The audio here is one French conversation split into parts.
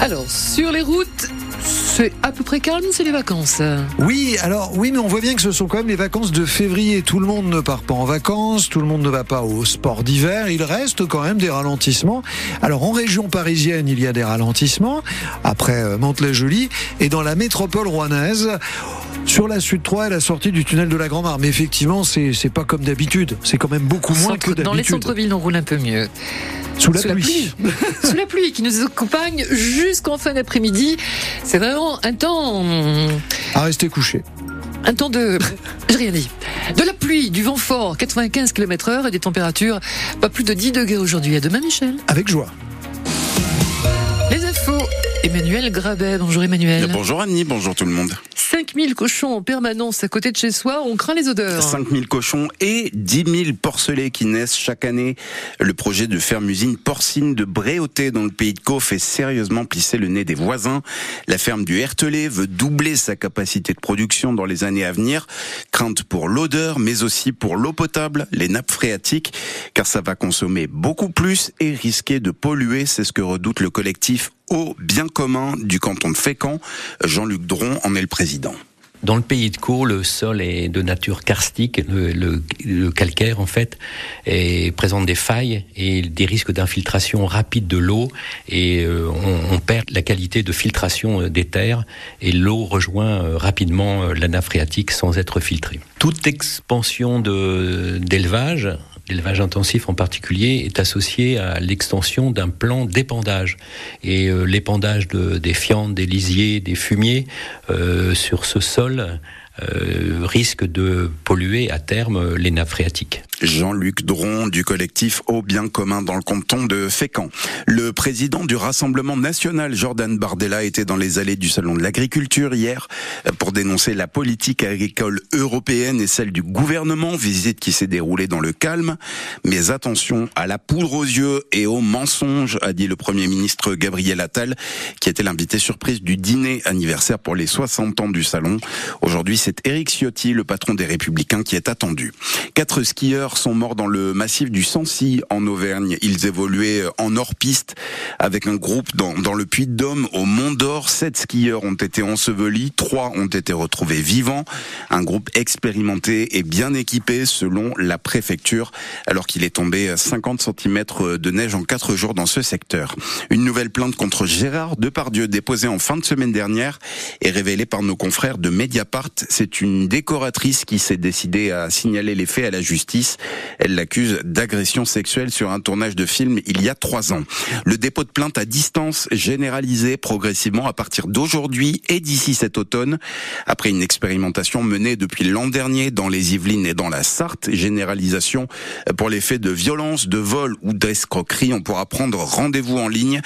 Alors, sur les routes, c'est à peu près calme, c'est les vacances. Oui, alors oui, mais on voit bien que ce sont quand même les vacances de février. Tout le monde ne part pas en vacances, tout le monde ne va pas au sport d'hiver. Il reste quand même des ralentissements. Alors en région parisienne, il y a des ralentissements après euh, Mantes-la-Jolie et dans la métropole rouennaise. Sur la Sud 3 et la sortie du tunnel de la Grand-Mare. Mais effectivement, c'est pas comme d'habitude. C'est quand même beaucoup moins que d'habitude. Dans les centres-villes, on roule un peu mieux. Sous la, pluie. Sous la pluie qui nous accompagne jusqu'en fin d'après-midi. C'est vraiment un temps. À rester couché. Un temps de. J'ai rien dit. De la pluie, du vent fort, 95 km heure et des températures pas plus de 10 degrés aujourd'hui. À demain, Michel. Avec joie. Les infos. Emmanuel Grabet. Bonjour Emmanuel. Bonjour Annie, bonjour tout le monde. 5000 cochons en permanence à côté de chez soi, on craint les odeurs. 5000 cochons et 10 000 porcelets qui naissent chaque année. Le projet de ferme-usine porcine de Bréauté dans le pays de Caux fait sérieusement plisser le nez des voisins. La ferme du Hertelet veut doubler sa capacité de production dans les années à venir. Crainte pour l'odeur, mais aussi pour l'eau potable, les nappes phréatiques, car ça va consommer beaucoup plus et risquer de polluer. C'est ce que redoute le collectif au bien commun du canton de Fécamp. Jean-Luc Dron en est le président. Dans le pays de Caux, le sol est de nature karstique, le, calcaire en fait, et présente des failles et des risques d'infiltration rapide de l'eau, et euh, on, perd la qualité de filtration euh, des terres, et l'eau rejoint euh, rapidement la sans être filtrée. Toute expansion d'élevage l'élevage intensif en particulier, est associé à l'extension d'un plan d'épandage. Et euh, l'épandage de, des fientes, des lisiers, des fumiers euh, sur ce sol risque de polluer à terme les nappes phréatiques. Jean-Luc Dron du collectif Au Bien Commun dans le canton de Fécamp. Le président du Rassemblement National, Jordan Bardella, était dans les allées du Salon de l'Agriculture hier pour dénoncer la politique agricole européenne et celle du gouvernement, visite qui s'est déroulée dans le calme. Mais attention à la poudre aux yeux et aux mensonges, a dit le Premier ministre Gabriel Attal, qui était l'invité surprise du dîner anniversaire pour les 60 ans du Salon. Aujourd'hui, c'est Éric Ciotti, le patron des Républicains, qui est attendu. Quatre skieurs sont morts dans le massif du Sancy en Auvergne. Ils évoluaient en hors-piste avec un groupe dans, le Puy de Dôme au Mont d'Or. Sept skieurs ont été ensevelis, trois ont été retrouvés vivants. Un groupe expérimenté et bien équipé selon la préfecture alors qu'il est tombé 50 cm de neige en quatre jours dans ce secteur. Une nouvelle plainte contre Gérard Depardieu déposée en fin de semaine dernière est révélée par nos confrères de Mediapart. C'est une décoratrice qui s'est décidée à signaler les faits à la justice. Elle l'accuse d'agression sexuelle sur un tournage de film il y a trois ans. Le dépôt de plainte à distance généralisé progressivement à partir d'aujourd'hui et d'ici cet automne. Après une expérimentation menée depuis l'an dernier dans les Yvelines et dans la Sarthe, généralisation pour les faits de violence, de vol ou d'escroquerie, on pourra prendre rendez-vous en ligne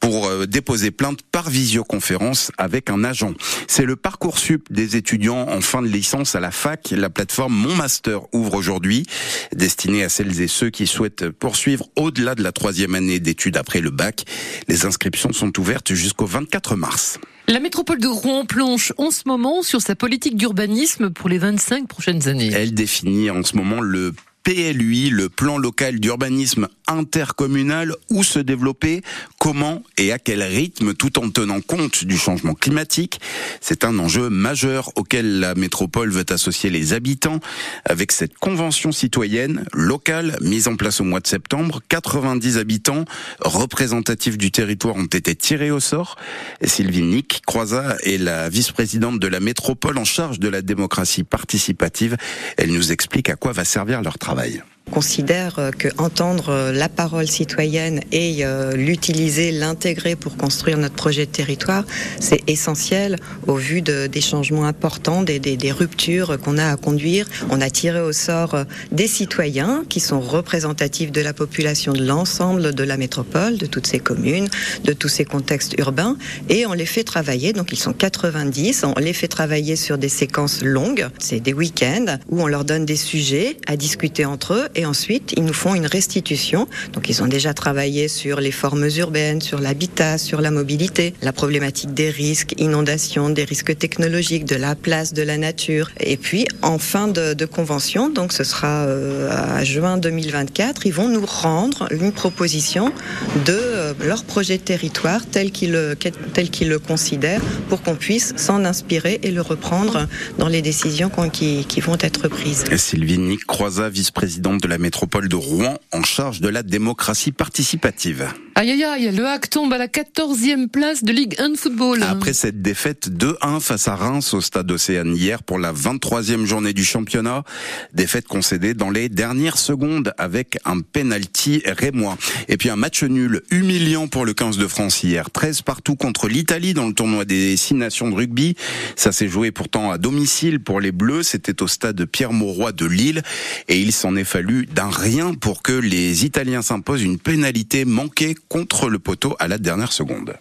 pour euh, déposer plainte par visioconférence avec un agent. C'est le parcours sup des étudiants en fin de licence à la fac. La plateforme Mon Master ouvre aujourd'hui destiné à celles et ceux qui souhaitent poursuivre au-delà de la troisième année d'études après le bac. Les inscriptions sont ouvertes jusqu'au 24 mars. La métropole de Rouen planche en ce moment sur sa politique d'urbanisme pour les 25 prochaines années. Elle définit en ce moment le PLUI, le plan local d'urbanisme intercommunal, où se développer, comment et à quel rythme, tout en tenant compte du changement climatique? C'est un enjeu majeur auquel la métropole veut associer les habitants avec cette convention citoyenne locale mise en place au mois de septembre. 90 habitants représentatifs du territoire ont été tirés au sort. Sylvie Nick Croisa est la vice-présidente de la métropole en charge de la démocratie participative. Elle nous explique à quoi va servir leur travail travail considère que entendre la parole citoyenne et euh, l'utiliser, l'intégrer pour construire notre projet de territoire, c'est essentiel au vu de, des changements importants, des, des, ruptures qu'on a à conduire. On a tiré au sort euh, des citoyens qui sont représentatifs de la population de l'ensemble de la métropole, de toutes ces communes, de tous ces contextes urbains, et on les fait travailler. Donc ils sont 90. On les fait travailler sur des séquences longues. C'est des week-ends où on leur donne des sujets à discuter entre eux ensuite ils nous font une restitution. Donc ils ont déjà travaillé sur les formes urbaines, sur l'habitat, sur la mobilité, la problématique des risques, inondations, des risques technologiques, de la place de la nature. Et puis en fin de, convention, donc ce sera euh, à juin 2024, ils vont nous rendre une proposition de leur projet de territoire tel qu'ils le, tel qu'ils le considèrent pour qu'on puisse s'en inspirer et le reprendre dans les décisions qui, qui vont être prises. Sylvie Nick Croisa, vice-présidente de la métropole de Rouen, en charge de la démocratie participative. Aïe aïe aïe, le Hack tombe à la 14e place de Ligue 1 de football. Après cette défaite 2-1 face à Reims au stade Océane hier pour la 23e journée du championnat, défaite concédée dans les dernières secondes avec un penalty rémois. Et puis un match nul humiliant pour le 15 de France hier, 13 partout contre l'Italie dans le tournoi des 6 nations de rugby. Ça s'est joué pourtant à domicile pour les Bleus, c'était au stade Pierre-Mauroy de Lille et il s'en est fallu d'un rien pour que les Italiens s'imposent une pénalité manquée contre le poteau à la dernière seconde.